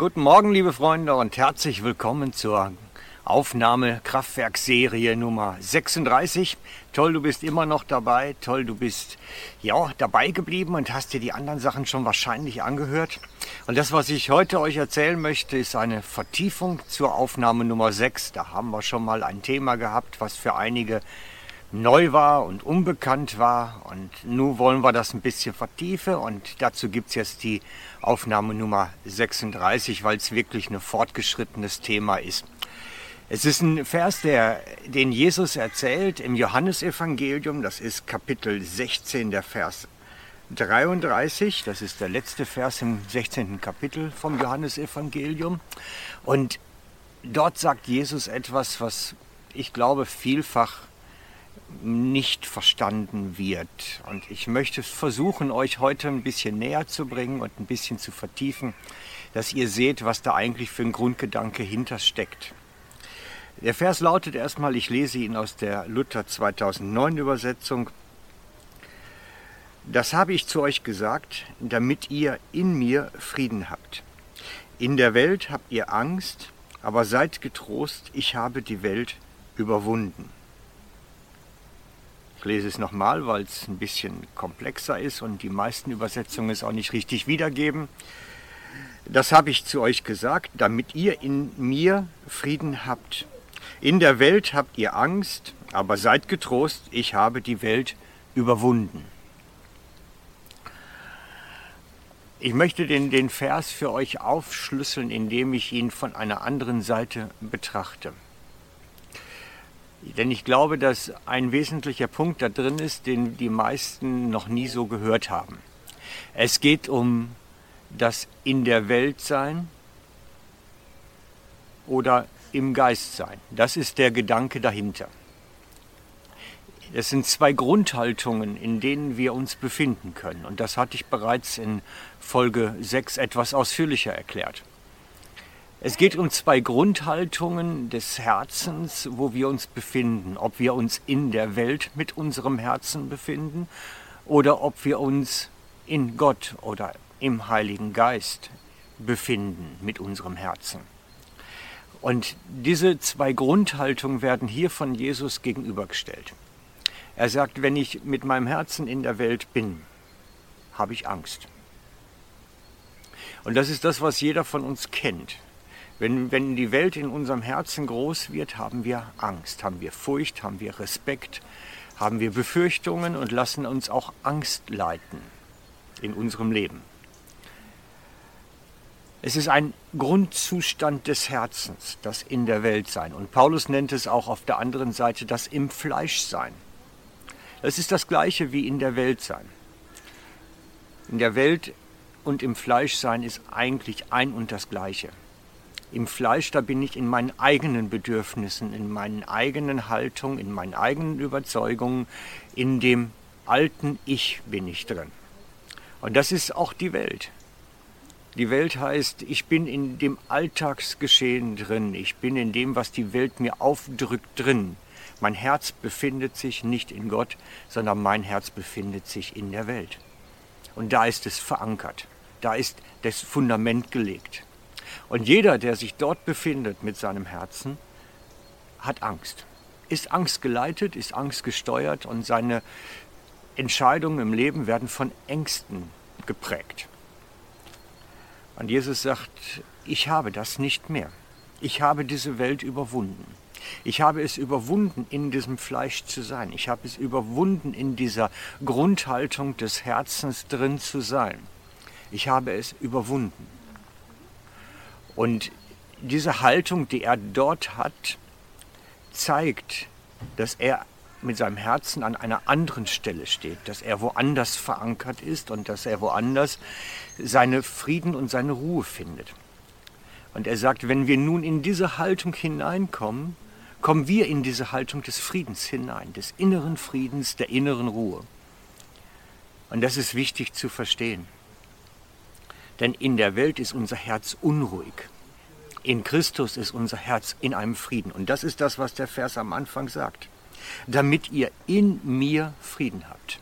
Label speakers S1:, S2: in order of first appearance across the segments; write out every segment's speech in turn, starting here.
S1: Guten Morgen, liebe Freunde, und herzlich willkommen zur Aufnahme Kraftwerkserie Nummer 36. Toll, du bist immer noch dabei. Toll, du bist ja dabei geblieben und hast dir die anderen Sachen schon wahrscheinlich angehört. Und das, was ich heute euch erzählen möchte, ist eine Vertiefung zur Aufnahme Nummer 6. Da haben wir schon mal ein Thema gehabt, was für einige neu war und unbekannt war. Und nun wollen wir das ein bisschen vertiefen und dazu gibt es jetzt die Aufnahme Nummer 36, weil es wirklich ein fortgeschrittenes Thema ist. Es ist ein Vers, der, den Jesus erzählt im Johannesevangelium, das ist Kapitel 16, der Vers 33, das ist der letzte Vers im 16. Kapitel vom Johannesevangelium. Und dort sagt Jesus etwas, was ich glaube vielfach nicht verstanden wird. Und ich möchte versuchen, euch heute ein bisschen näher zu bringen und ein bisschen zu vertiefen, dass ihr seht, was da eigentlich für ein Grundgedanke hintersteckt. Der Vers lautet erstmal, ich lese ihn aus der Luther 2009 Übersetzung. Das habe ich zu euch gesagt, damit ihr in mir Frieden habt. In der Welt habt ihr Angst, aber seid getrost, ich habe die Welt überwunden. Ich lese es nochmal, weil es ein bisschen komplexer ist und die meisten Übersetzungen es auch nicht richtig wiedergeben. Das habe ich zu euch gesagt, damit ihr in mir Frieden habt. In der Welt habt ihr Angst, aber seid getrost, ich habe die Welt überwunden. Ich möchte den, den Vers für euch aufschlüsseln, indem ich ihn von einer anderen Seite betrachte. Denn ich glaube, dass ein wesentlicher Punkt da drin ist, den die meisten noch nie so gehört haben. Es geht um das in der Welt sein oder im Geist sein. Das ist der Gedanke dahinter. Es sind zwei Grundhaltungen, in denen wir uns befinden können. Und das hatte ich bereits in Folge 6 etwas ausführlicher erklärt. Es geht um zwei Grundhaltungen des Herzens, wo wir uns befinden. Ob wir uns in der Welt mit unserem Herzen befinden oder ob wir uns in Gott oder im Heiligen Geist befinden mit unserem Herzen. Und diese zwei Grundhaltungen werden hier von Jesus gegenübergestellt. Er sagt, wenn ich mit meinem Herzen in der Welt bin, habe ich Angst. Und das ist das, was jeder von uns kennt. Wenn, wenn die Welt in unserem Herzen groß wird, haben wir Angst, haben wir Furcht, haben wir Respekt, haben wir Befürchtungen und lassen uns auch Angst leiten in unserem Leben. Es ist ein Grundzustand des Herzens, das in der Welt sein. Und Paulus nennt es auch auf der anderen Seite das im Fleisch sein. Das ist das gleiche wie in der Welt sein. In der Welt und im Fleisch sein ist eigentlich ein und das gleiche. Im Fleisch, da bin ich in meinen eigenen Bedürfnissen, in meinen eigenen Haltungen, in meinen eigenen Überzeugungen, in dem alten Ich bin ich drin. Und das ist auch die Welt. Die Welt heißt, ich bin in dem Alltagsgeschehen drin, ich bin in dem, was die Welt mir aufdrückt drin. Mein Herz befindet sich nicht in Gott, sondern mein Herz befindet sich in der Welt. Und da ist es verankert, da ist das Fundament gelegt. Und jeder, der sich dort befindet mit seinem Herzen, hat Angst. Ist Angst geleitet, ist Angst gesteuert und seine Entscheidungen im Leben werden von Ängsten geprägt. Und Jesus sagt, ich habe das nicht mehr. Ich habe diese Welt überwunden. Ich habe es überwunden, in diesem Fleisch zu sein. Ich habe es überwunden, in dieser Grundhaltung des Herzens drin zu sein. Ich habe es überwunden. Und diese Haltung, die er dort hat, zeigt, dass er mit seinem Herzen an einer anderen Stelle steht, dass er woanders verankert ist und dass er woanders seine Frieden und seine Ruhe findet. Und er sagt, wenn wir nun in diese Haltung hineinkommen, kommen wir in diese Haltung des Friedens hinein, des inneren Friedens, der inneren Ruhe. Und das ist wichtig zu verstehen. Denn in der Welt ist unser Herz unruhig. In Christus ist unser Herz in einem Frieden. Und das ist das, was der Vers am Anfang sagt. Damit ihr in mir Frieden habt.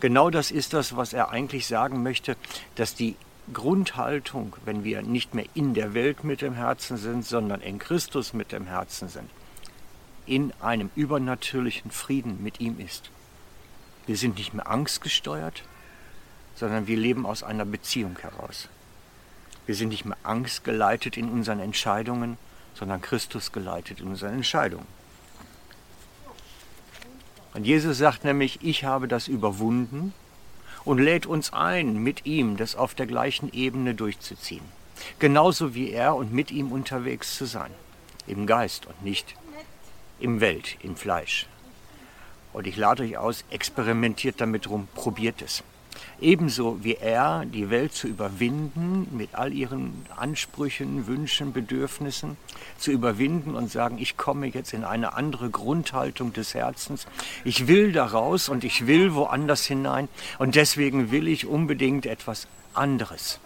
S1: Genau das ist das, was er eigentlich sagen möchte, dass die Grundhaltung, wenn wir nicht mehr in der Welt mit dem Herzen sind, sondern in Christus mit dem Herzen sind, in einem übernatürlichen Frieden mit ihm ist. Wir sind nicht mehr angstgesteuert, sondern wir leben aus einer Beziehung heraus. Wir sind nicht mehr angstgeleitet in unseren Entscheidungen, sondern Christus geleitet in unseren Entscheidungen. Und Jesus sagt nämlich, ich habe das überwunden und lädt uns ein, mit ihm das auf der gleichen Ebene durchzuziehen. Genauso wie er und mit ihm unterwegs zu sein. Im Geist und nicht im Welt, im Fleisch. Und ich lade euch aus, experimentiert damit rum, probiert es ebenso wie er die Welt zu überwinden, mit all ihren Ansprüchen, Wünschen, Bedürfnissen, zu überwinden und sagen, ich komme jetzt in eine andere Grundhaltung des Herzens. Ich will daraus und ich will woanders hinein und deswegen will ich unbedingt etwas anderes.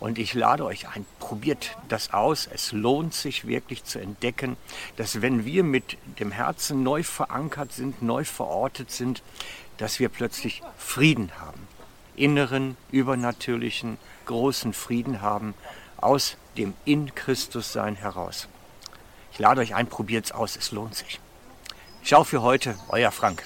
S1: Und ich lade euch ein, probiert das aus. Es lohnt sich wirklich zu entdecken, dass wenn wir mit dem Herzen neu verankert sind, neu verortet sind, dass wir plötzlich Frieden haben inneren, übernatürlichen, großen Frieden haben aus dem in Christus Sein heraus. Ich lade euch ein, probiert es aus, es lohnt sich. Ciao für heute, euer Frank.